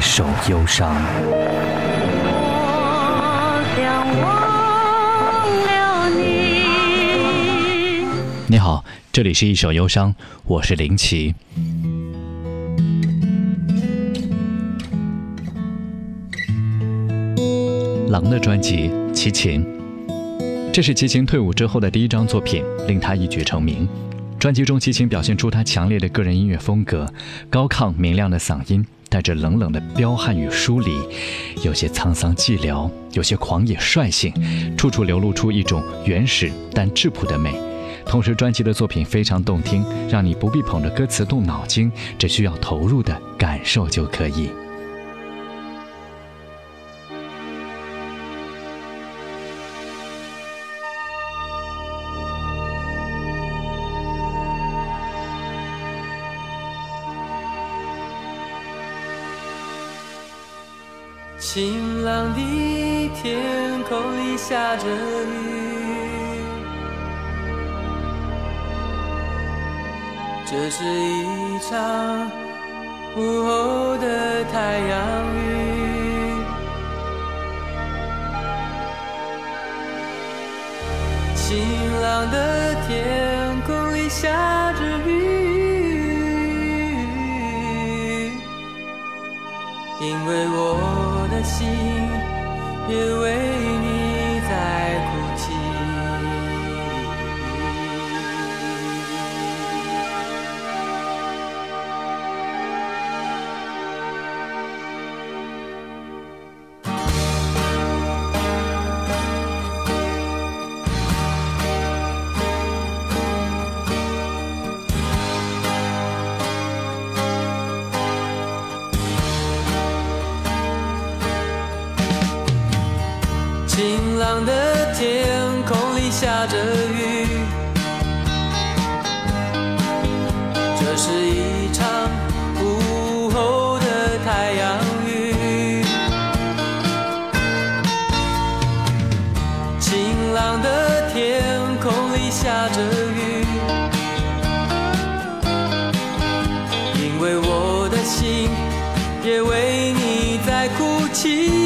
一首忧伤。你好，这里是一首忧伤，我是林奇。狼的专辑《齐秦》，这是齐秦退伍之后的第一张作品，令他一举成名。专辑中，齐秦表现出他强烈的个人音乐风格，高亢明亮的嗓音带着冷冷的彪悍与疏离，有些沧桑寂寥，有些狂野率性，处处流露出一种原始但质朴的美。同时，专辑的作品非常动听，让你不必捧着歌词动脑筋，只需要投入的感受就可以。下着雨，这是一场午后的太阳雨。晴朗的天空里下着雨，因为我的。心也为这是一场午后的太阳雨。晴朗的天空里下着雨，因为我的心也为你在哭泣。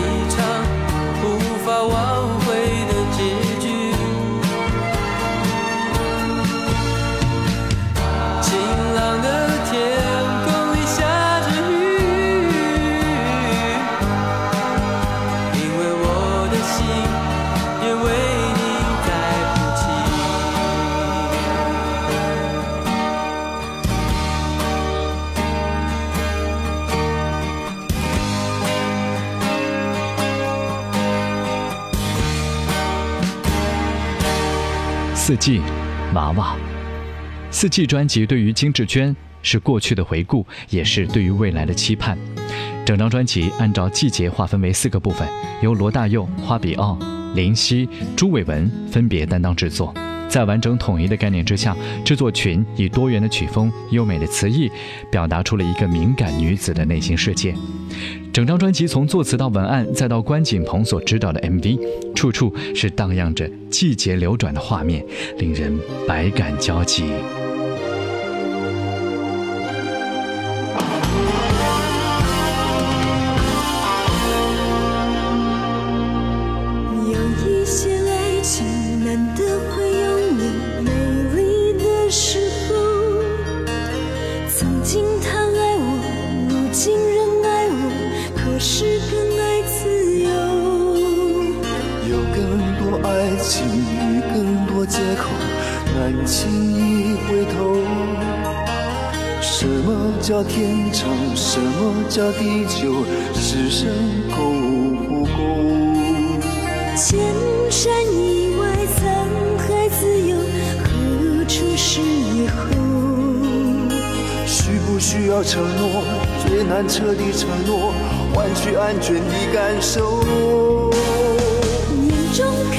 一场无法挽回。四季，娃娃。四季专辑对于金志娟是过去的回顾，也是对于未来的期盼。整张专辑按照季节划分为四个部分，由罗大佑、花比奥、林夕、朱伟文分别担当制作。在完整统一的概念之下，制作群以多元的曲风、优美的词意，表达出了一个敏感女子的内心世界。整张专辑从作词到文案，再到关锦鹏所执导的 MV，处处是荡漾着季节流转的画面，令人百感交集。叫天长，什么叫地久？此生够不够？千山以外，沧海自由，何处是以后？需不需要承诺？最难彻底承诺，换取安全的感受。眼中看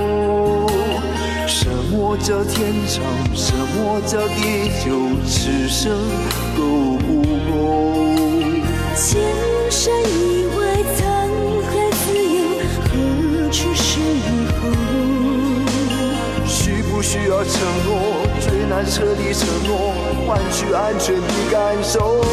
么叫天长？什么叫地久？此生够不够？千山以外，沧海自由，何处是以后？需不需要承诺？最难彻底承诺，换取安全的感受。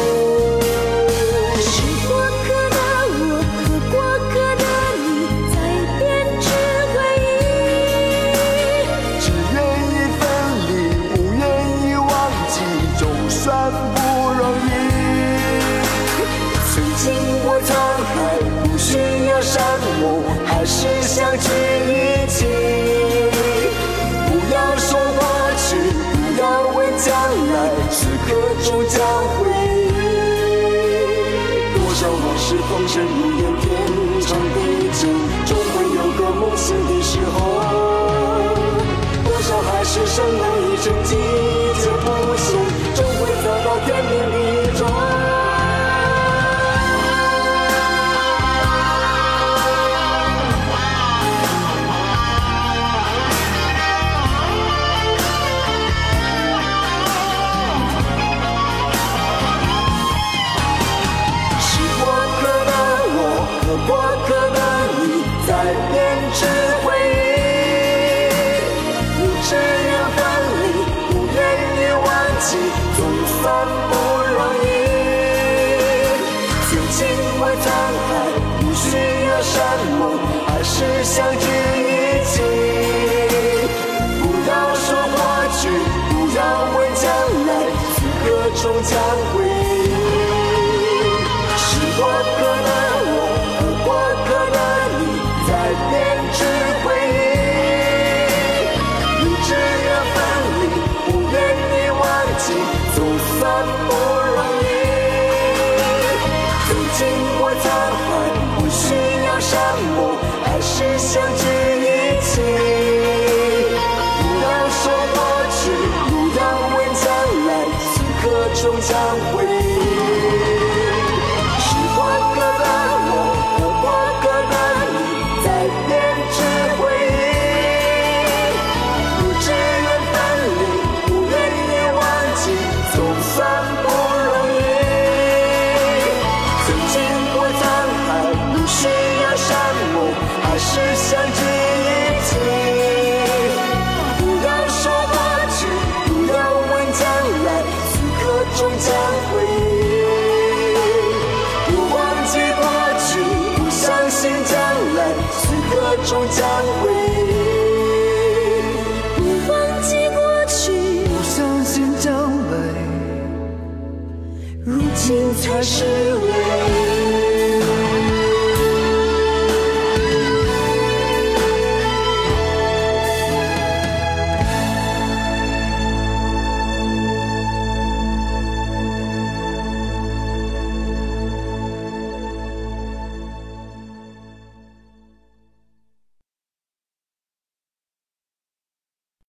相聚一起，不要说过去，不要问将来，此刻终将回忆。多少往事风尘如烟，天长地久，终会有个梦醒的时候。多少海誓山盟相聚一起，不要说过去，不要问将来，此刻终将回忆。是过客的我过客的你，在编织回忆。明知要分离，不愿意忘记，总算不容易。曾经我沧海，不需要什么。是相聚。终将归于，不忘记过去，不相信将来，如今才是唯一。